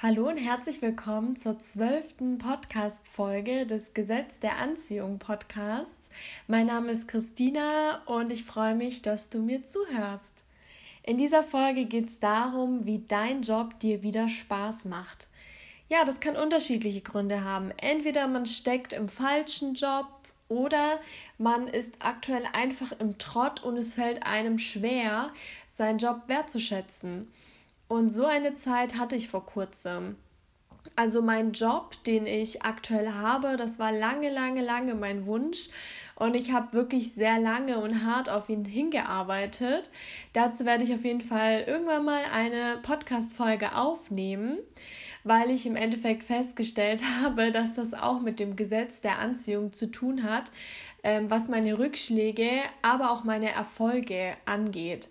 Hallo und herzlich willkommen zur zwölften Podcast-Folge des Gesetz der Anziehung Podcasts. Mein Name ist Christina und ich freue mich, dass du mir zuhörst. In dieser Folge geht es darum, wie dein Job dir wieder Spaß macht. Ja, das kann unterschiedliche Gründe haben. Entweder man steckt im falschen Job oder man ist aktuell einfach im Trott und es fällt einem schwer, seinen Job wertzuschätzen. Und so eine Zeit hatte ich vor kurzem. Also mein Job, den ich aktuell habe, das war lange, lange, lange mein Wunsch und ich habe wirklich sehr lange und hart auf ihn hingearbeitet. Dazu werde ich auf jeden Fall irgendwann mal eine Podcast-Folge aufnehmen, weil ich im Endeffekt festgestellt habe, dass das auch mit dem Gesetz der Anziehung zu tun hat, ähm, was meine Rückschläge, aber auch meine Erfolge angeht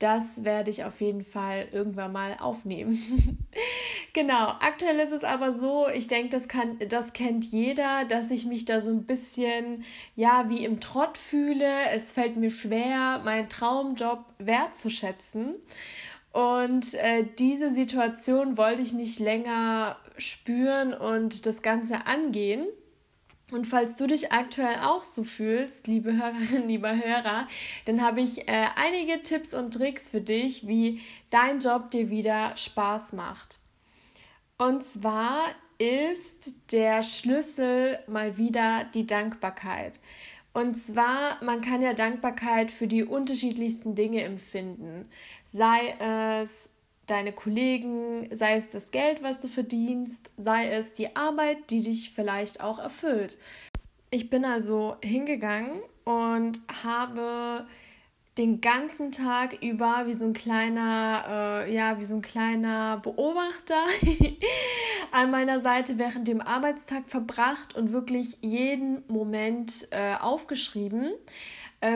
das werde ich auf jeden Fall irgendwann mal aufnehmen. genau, aktuell ist es aber so, ich denke, das, das kennt jeder, dass ich mich da so ein bisschen, ja, wie im Trott fühle. Es fällt mir schwer, meinen Traumjob wertzuschätzen. Und äh, diese Situation wollte ich nicht länger spüren und das Ganze angehen. Und falls du dich aktuell auch so fühlst, liebe Hörerinnen, lieber Hörer, dann habe ich äh, einige Tipps und Tricks für dich, wie dein Job dir wieder Spaß macht. Und zwar ist der Schlüssel mal wieder die Dankbarkeit. Und zwar, man kann ja Dankbarkeit für die unterschiedlichsten Dinge empfinden. Sei es deine Kollegen, sei es das Geld, was du verdienst, sei es die Arbeit, die dich vielleicht auch erfüllt. Ich bin also hingegangen und habe den ganzen Tag über wie so ein kleiner, äh, ja, wie so ein kleiner Beobachter an meiner Seite während dem Arbeitstag verbracht und wirklich jeden Moment äh, aufgeschrieben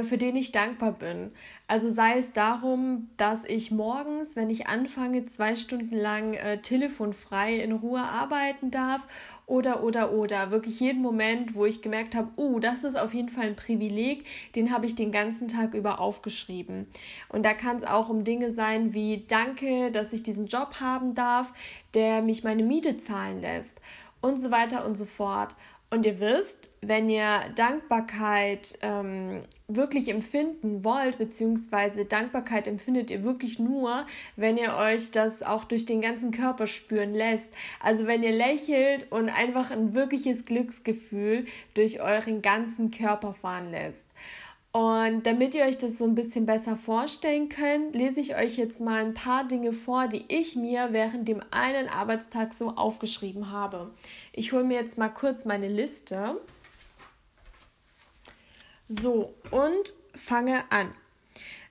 für den ich dankbar bin. Also sei es darum, dass ich morgens, wenn ich anfange, zwei Stunden lang äh, telefonfrei in Ruhe arbeiten darf oder, oder, oder. Wirklich jeden Moment, wo ich gemerkt habe, uh, das ist auf jeden Fall ein Privileg, den habe ich den ganzen Tag über aufgeschrieben. Und da kann es auch um Dinge sein wie Danke, dass ich diesen Job haben darf, der mich meine Miete zahlen lässt und so weiter und so fort. Und ihr wisst, wenn ihr Dankbarkeit ähm, wirklich empfinden wollt, beziehungsweise Dankbarkeit empfindet ihr wirklich nur, wenn ihr euch das auch durch den ganzen Körper spüren lässt. Also wenn ihr lächelt und einfach ein wirkliches Glücksgefühl durch euren ganzen Körper fahren lässt. Und damit ihr euch das so ein bisschen besser vorstellen könnt, lese ich euch jetzt mal ein paar Dinge vor, die ich mir während dem einen Arbeitstag so aufgeschrieben habe. Ich hole mir jetzt mal kurz meine Liste. So, und fange an.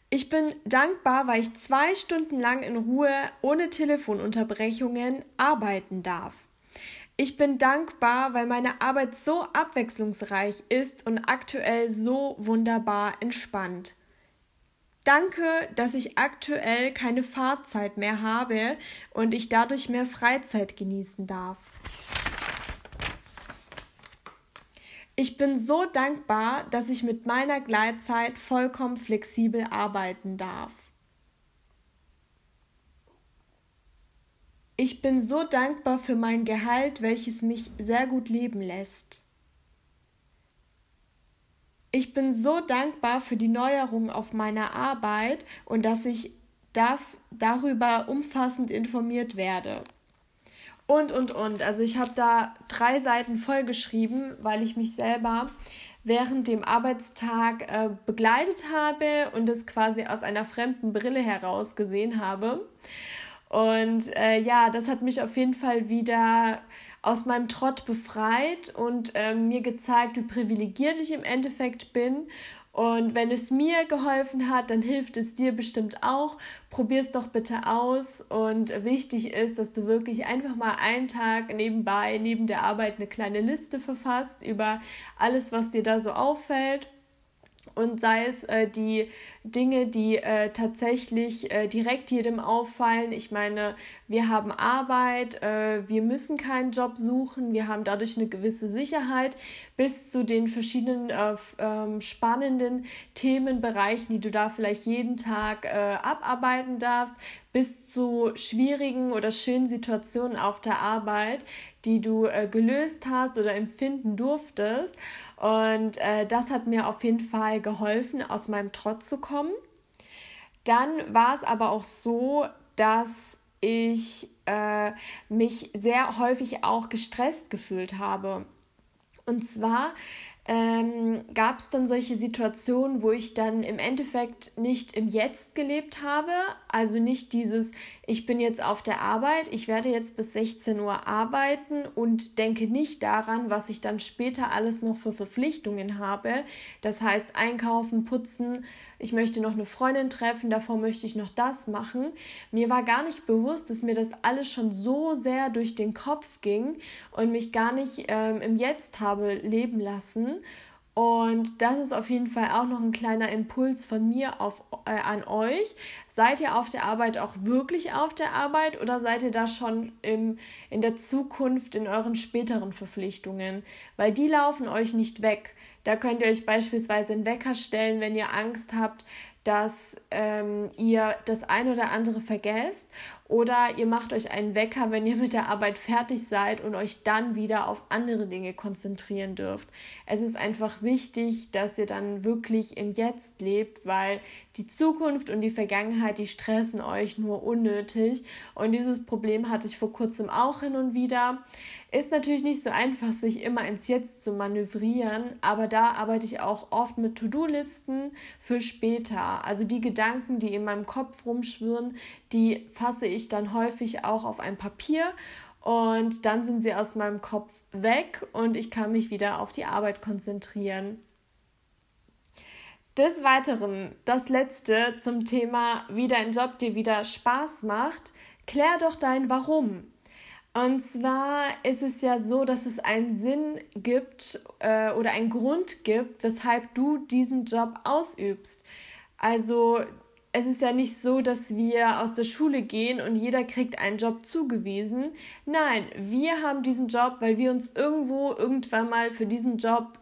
Ich bin dankbar, weil ich zwei Stunden lang in Ruhe ohne Telefonunterbrechungen arbeiten darf. Ich bin dankbar, weil meine Arbeit so abwechslungsreich ist und aktuell so wunderbar entspannt. Danke, dass ich aktuell keine Fahrzeit mehr habe und ich dadurch mehr Freizeit genießen darf. Ich bin so dankbar, dass ich mit meiner Gleitzeit vollkommen flexibel arbeiten darf. Ich bin so dankbar für mein Gehalt, welches mich sehr gut leben lässt. Ich bin so dankbar für die Neuerung auf meiner Arbeit und dass ich darf, darüber umfassend informiert werde. Und, und, und. Also ich habe da drei Seiten vollgeschrieben, weil ich mich selber während dem Arbeitstag äh, begleitet habe und es quasi aus einer fremden Brille heraus gesehen habe. Und äh, ja, das hat mich auf jeden Fall wieder aus meinem Trott befreit und äh, mir gezeigt, wie privilegiert ich im Endeffekt bin. Und wenn es mir geholfen hat, dann hilft es dir bestimmt auch. Probier es doch bitte aus. Und wichtig ist, dass du wirklich einfach mal einen Tag nebenbei, neben der Arbeit, eine kleine Liste verfasst über alles, was dir da so auffällt und sei es äh, die Dinge, die äh, tatsächlich äh, direkt jedem auffallen. Ich meine, wir haben Arbeit, äh, wir müssen keinen Job suchen, wir haben dadurch eine gewisse Sicherheit, bis zu den verschiedenen äh, ähm, spannenden Themenbereichen, die du da vielleicht jeden Tag äh, abarbeiten darfst, bis zu schwierigen oder schönen Situationen auf der Arbeit, die du gelöst hast oder empfinden durftest. Und äh, das hat mir auf jeden Fall geholfen, aus meinem Trotz zu kommen. Dann war es aber auch so, dass ich äh, mich sehr häufig auch gestresst gefühlt habe. Und zwar ähm, gab es dann solche Situationen, wo ich dann im Endeffekt nicht im Jetzt gelebt habe. Also nicht dieses, ich bin jetzt auf der Arbeit, ich werde jetzt bis 16 Uhr arbeiten und denke nicht daran, was ich dann später alles noch für Verpflichtungen habe. Das heißt einkaufen, putzen, ich möchte noch eine Freundin treffen, davor möchte ich noch das machen. Mir war gar nicht bewusst, dass mir das alles schon so sehr durch den Kopf ging und mich gar nicht ähm, im Jetzt habe leben lassen. Und das ist auf jeden Fall auch noch ein kleiner Impuls von mir auf, äh, an euch. Seid ihr auf der Arbeit auch wirklich auf der Arbeit oder seid ihr da schon im, in der Zukunft in euren späteren Verpflichtungen? Weil die laufen euch nicht weg. Da könnt ihr euch beispielsweise einen Wecker stellen, wenn ihr Angst habt, dass ähm, ihr das ein oder andere vergesst oder ihr macht euch einen Wecker, wenn ihr mit der Arbeit fertig seid und euch dann wieder auf andere Dinge konzentrieren dürft. Es ist einfach wichtig, dass ihr dann wirklich im Jetzt lebt, weil die Zukunft und die Vergangenheit, die stressen euch nur unnötig und dieses Problem hatte ich vor kurzem auch hin und wieder. Ist natürlich nicht so einfach, sich immer ins Jetzt zu manövrieren, aber da arbeite ich auch oft mit To-Do-Listen für später. Also die Gedanken, die in meinem Kopf rumschwirren, die fasse ich dann häufig auch auf ein Papier und dann sind sie aus meinem Kopf weg und ich kann mich wieder auf die Arbeit konzentrieren. Des Weiteren, das letzte zum Thema, wie dein Job dir wieder Spaß macht, klär doch dein Warum. Und zwar ist es ja so, dass es einen Sinn gibt äh, oder einen Grund gibt, weshalb du diesen Job ausübst. Also es ist ja nicht so, dass wir aus der Schule gehen und jeder kriegt einen Job zugewiesen. Nein, wir haben diesen Job, weil wir uns irgendwo irgendwann mal für diesen Job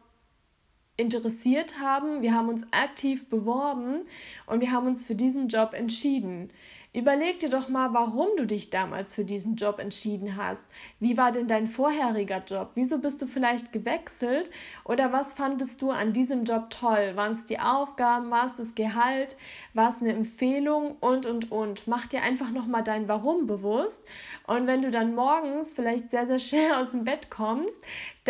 interessiert haben. Wir haben uns aktiv beworben und wir haben uns für diesen Job entschieden. Überleg dir doch mal, warum du dich damals für diesen Job entschieden hast. Wie war denn dein vorheriger Job? Wieso bist du vielleicht gewechselt? Oder was fandest du an diesem Job toll? Waren es die Aufgaben? War es das Gehalt? War es eine Empfehlung? Und, und, und. Mach dir einfach nochmal dein Warum bewusst. Und wenn du dann morgens vielleicht sehr, sehr schnell aus dem Bett kommst,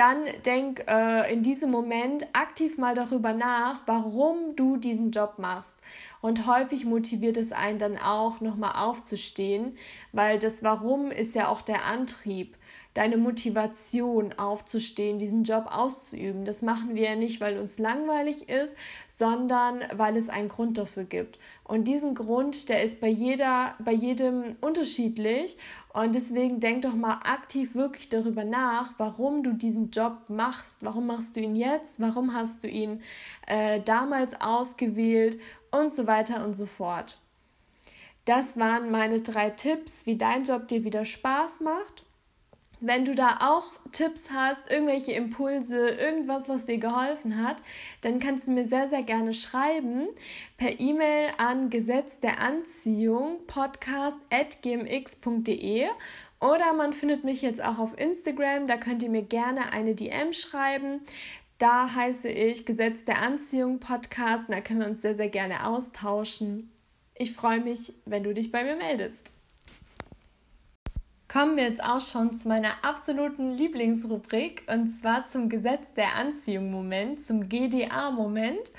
dann denk äh, in diesem Moment aktiv mal darüber nach, warum du diesen Job machst. Und häufig motiviert es einen dann auch, nochmal aufzustehen, weil das Warum ist ja auch der Antrieb deine Motivation aufzustehen, diesen Job auszuüben. Das machen wir ja nicht, weil uns langweilig ist, sondern weil es einen Grund dafür gibt. Und diesen Grund, der ist bei jeder, bei jedem unterschiedlich. Und deswegen denk doch mal aktiv wirklich darüber nach, warum du diesen Job machst. Warum machst du ihn jetzt? Warum hast du ihn äh, damals ausgewählt? Und so weiter und so fort. Das waren meine drei Tipps, wie dein Job dir wieder Spaß macht. Wenn du da auch Tipps hast, irgendwelche Impulse, irgendwas, was dir geholfen hat, dann kannst du mir sehr, sehr gerne schreiben per E-Mail an Gesetz der Anziehung podcast.gmx.de oder man findet mich jetzt auch auf Instagram, da könnt ihr mir gerne eine DM schreiben. Da heiße ich Gesetz der Anziehung Podcast und da können wir uns sehr, sehr gerne austauschen. Ich freue mich, wenn du dich bei mir meldest kommen wir jetzt auch schon zu meiner absoluten Lieblingsrubrik und zwar zum Gesetz der Anziehung-Moment, zum GDA-Moment.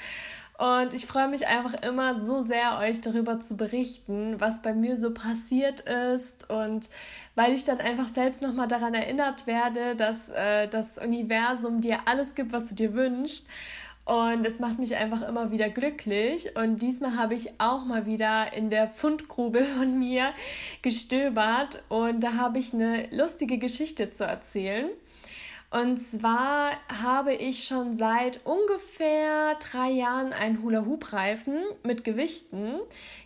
Und ich freue mich einfach immer so sehr, euch darüber zu berichten, was bei mir so passiert ist. Und weil ich dann einfach selbst nochmal daran erinnert werde, dass äh, das Universum dir alles gibt, was du dir wünschst. Und es macht mich einfach immer wieder glücklich. Und diesmal habe ich auch mal wieder in der Fundgrube von mir gestöbert und da habe ich eine lustige Geschichte zu erzählen. Und zwar habe ich schon seit ungefähr drei Jahren einen Hula-Hoop-Reifen mit Gewichten.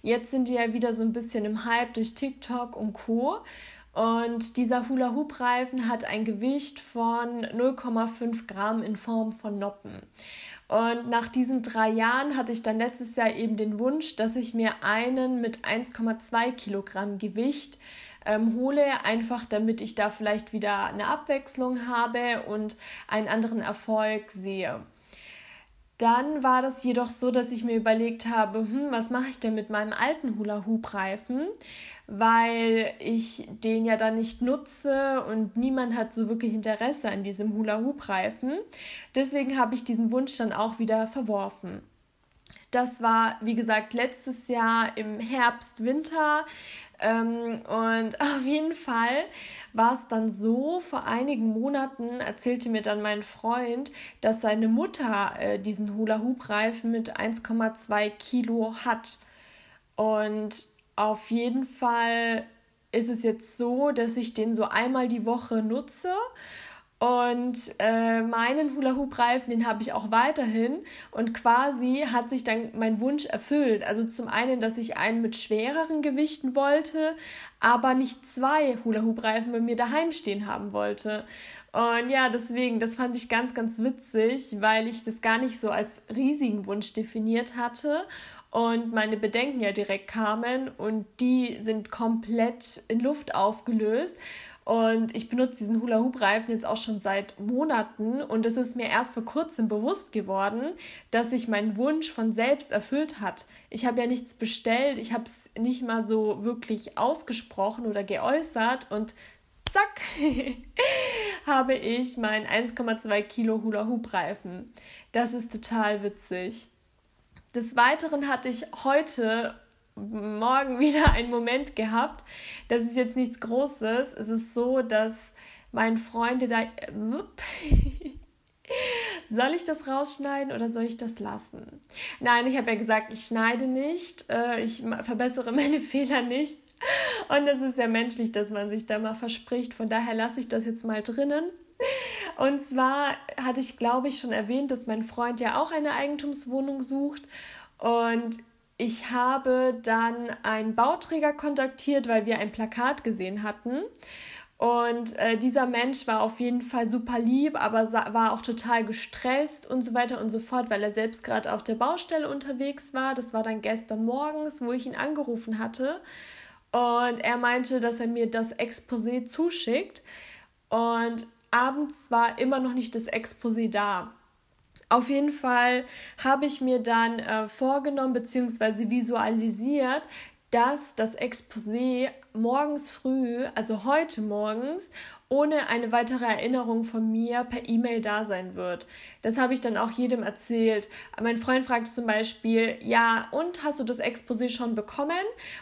Jetzt sind die ja wieder so ein bisschen im Hype durch TikTok und Co. Und dieser Hula-Hoop-Reifen hat ein Gewicht von 0,5 Gramm in Form von Noppen. Und nach diesen drei Jahren hatte ich dann letztes Jahr eben den Wunsch, dass ich mir einen mit 1,2 Kilogramm Gewicht ähm, hole, einfach damit ich da vielleicht wieder eine Abwechslung habe und einen anderen Erfolg sehe. Dann war das jedoch so, dass ich mir überlegt habe, hm, was mache ich denn mit meinem alten Hula-Hoop-Reifen? Weil ich den ja dann nicht nutze und niemand hat so wirklich Interesse an diesem Hula-Hoop-Reifen. Deswegen habe ich diesen Wunsch dann auch wieder verworfen. Das war, wie gesagt, letztes Jahr im Herbst, Winter. Ähm, und auf jeden Fall war es dann so, vor einigen Monaten erzählte mir dann mein Freund, dass seine Mutter äh, diesen Hula-Hoop-Reifen mit 1,2 Kilo hat. Und auf jeden Fall ist es jetzt so, dass ich den so einmal die Woche nutze und äh, meinen Hula-Hoop-Reifen, den habe ich auch weiterhin. Und quasi hat sich dann mein Wunsch erfüllt. Also zum einen, dass ich einen mit schwereren Gewichten wollte, aber nicht zwei Hula-Hoop-Reifen bei mir daheim stehen haben wollte. Und ja, deswegen, das fand ich ganz, ganz witzig, weil ich das gar nicht so als riesigen Wunsch definiert hatte und meine Bedenken ja direkt kamen und die sind komplett in Luft aufgelöst. Und ich benutze diesen Hula-Hoop-Reifen jetzt auch schon seit Monaten und es ist mir erst vor kurzem bewusst geworden, dass sich mein Wunsch von selbst erfüllt hat. Ich habe ja nichts bestellt, ich habe es nicht mal so wirklich ausgesprochen oder geäußert und zack, habe ich meinen 1,2 Kilo Hula-Hoop-Reifen. Das ist total witzig. Des Weiteren hatte ich heute morgen wieder einen Moment gehabt. Das ist jetzt nichts Großes. Es ist so, dass mein Freund sagt, soll ich das rausschneiden oder soll ich das lassen? Nein, ich habe ja gesagt, ich schneide nicht, äh, ich verbessere meine Fehler nicht. Und es ist ja menschlich, dass man sich da mal verspricht. Von daher lasse ich das jetzt mal drinnen. Und zwar hatte ich, glaube ich, schon erwähnt, dass mein Freund ja auch eine Eigentumswohnung sucht. Und ich habe dann einen Bauträger kontaktiert, weil wir ein Plakat gesehen hatten. Und äh, dieser Mensch war auf jeden Fall super lieb, aber war auch total gestresst und so weiter und so fort, weil er selbst gerade auf der Baustelle unterwegs war. Das war dann gestern morgens, wo ich ihn angerufen hatte. Und er meinte, dass er mir das Exposé zuschickt. Und abends war immer noch nicht das Exposé da. Auf jeden Fall habe ich mir dann äh, vorgenommen bzw. visualisiert, dass das Exposé morgens früh, also heute morgens, ohne eine weitere Erinnerung von mir per E-Mail da sein wird. Das habe ich dann auch jedem erzählt. Mein Freund fragte zum Beispiel, ja, und hast du das Exposé schon bekommen?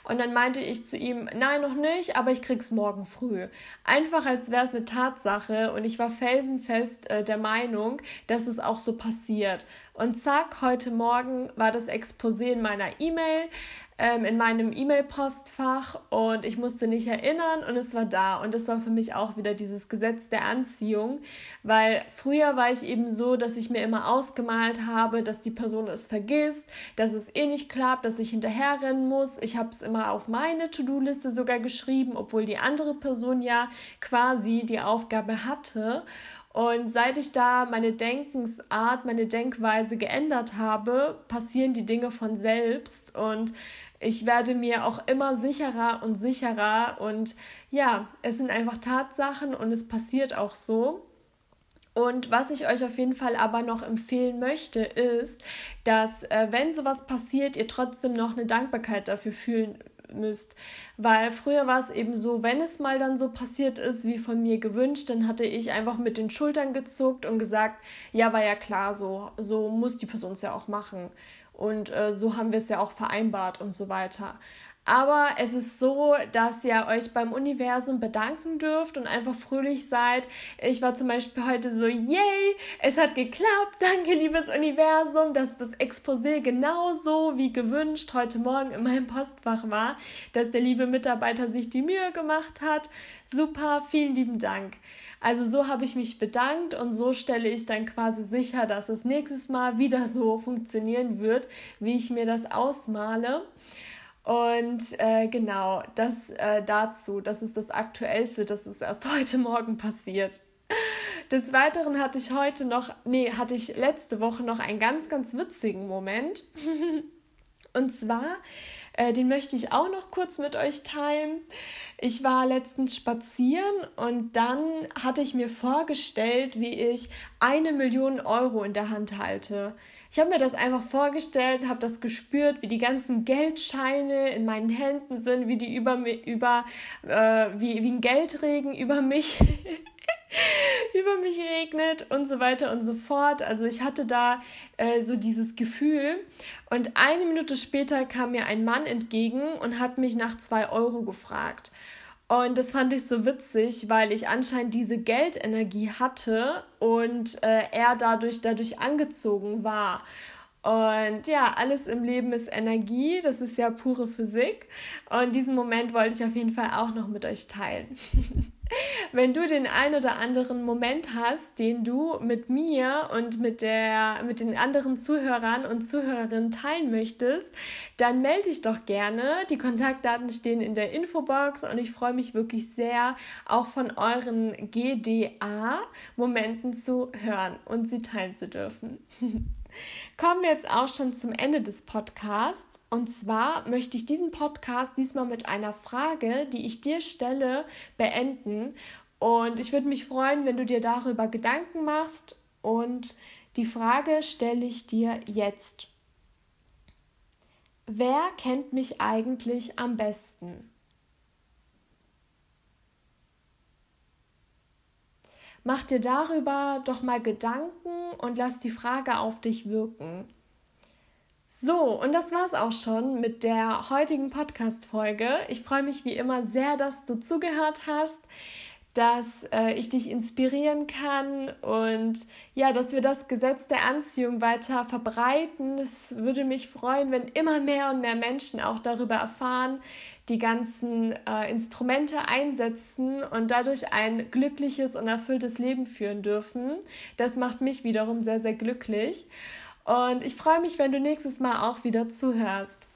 Und dann meinte ich zu ihm, nein, noch nicht, aber ich krieg's morgen früh. Einfach als wäre es eine Tatsache und ich war felsenfest äh, der Meinung, dass es auch so passiert. Und zack, heute Morgen war das Exposé in meiner E-Mail ähm, in meinem E-Mail-Postfach und ich musste nicht erinnern und es war da. Und das war für mich auch wieder dieses Gesetz der Anziehung, weil früher war ich eben so, dass ich mir immer ausgemalt habe, dass die Person es vergisst, dass es eh nicht klappt, dass ich hinterherrennen muss. Ich habe es immer auf meine To-Do-Liste sogar geschrieben, obwohl die andere Person ja quasi die Aufgabe hatte. Und seit ich da meine Denkensart, meine Denkweise geändert habe, passieren die Dinge von selbst und ich werde mir auch immer sicherer und sicherer und ja, es sind einfach Tatsachen und es passiert auch so. Und was ich euch auf jeden Fall aber noch empfehlen möchte, ist, dass äh, wenn sowas passiert, ihr trotzdem noch eine Dankbarkeit dafür fühlen müsst. Weil früher war es eben so, wenn es mal dann so passiert ist, wie von mir gewünscht, dann hatte ich einfach mit den Schultern gezuckt und gesagt, ja, war ja klar, so, so muss die Person es ja auch machen. Und äh, so haben wir es ja auch vereinbart und so weiter. Aber es ist so, dass ihr euch beim Universum bedanken dürft und einfach fröhlich seid. Ich war zum Beispiel heute so, yay, es hat geklappt, danke liebes Universum, dass das Exposé genauso wie gewünscht heute Morgen in meinem Postfach war, dass der liebe Mitarbeiter sich die Mühe gemacht hat. Super, vielen lieben Dank. Also so habe ich mich bedankt und so stelle ich dann quasi sicher, dass es nächstes Mal wieder so funktionieren wird, wie ich mir das ausmale. Und äh, genau, das äh, dazu, das ist das Aktuellste, das ist erst heute Morgen passiert. Des Weiteren hatte ich heute noch, nee, hatte ich letzte Woche noch einen ganz, ganz witzigen Moment. Und zwar, äh, den möchte ich auch noch kurz mit euch teilen. Ich war letztens spazieren und dann hatte ich mir vorgestellt, wie ich eine Million Euro in der Hand halte. Ich habe mir das einfach vorgestellt, habe das gespürt, wie die ganzen Geldscheine in meinen Händen sind, wie die über über, äh, wie, wie ein Geldregen über mich, über mich regnet und so weiter und so fort. Also ich hatte da äh, so dieses Gefühl. Und eine Minute später kam mir ein Mann entgegen und hat mich nach zwei Euro gefragt. Und das fand ich so witzig, weil ich anscheinend diese Geldenergie hatte und äh, er dadurch, dadurch angezogen war. Und ja, alles im Leben ist Energie, das ist ja pure Physik. Und diesen Moment wollte ich auf jeden Fall auch noch mit euch teilen. Wenn du den ein oder anderen Moment hast, den du mit mir und mit, der, mit den anderen Zuhörern und Zuhörerinnen teilen möchtest, dann melde dich doch gerne. Die Kontaktdaten stehen in der Infobox und ich freue mich wirklich sehr, auch von euren GDA-Momenten zu hören und sie teilen zu dürfen. kommen wir jetzt auch schon zum Ende des Podcasts. Und zwar möchte ich diesen Podcast diesmal mit einer Frage, die ich dir stelle, beenden. Und ich würde mich freuen, wenn du dir darüber Gedanken machst. Und die Frage stelle ich dir jetzt. Wer kennt mich eigentlich am besten? Mach dir darüber doch mal Gedanken und lass die Frage auf dich wirken. So, und das war's auch schon mit der heutigen Podcast-Folge. Ich freue mich wie immer sehr, dass du zugehört hast dass äh, ich dich inspirieren kann und ja, dass wir das Gesetz der Anziehung weiter verbreiten. Es würde mich freuen, wenn immer mehr und mehr Menschen auch darüber erfahren, die ganzen äh, Instrumente einsetzen und dadurch ein glückliches und erfülltes Leben führen dürfen. Das macht mich wiederum sehr, sehr glücklich. Und ich freue mich, wenn du nächstes Mal auch wieder zuhörst.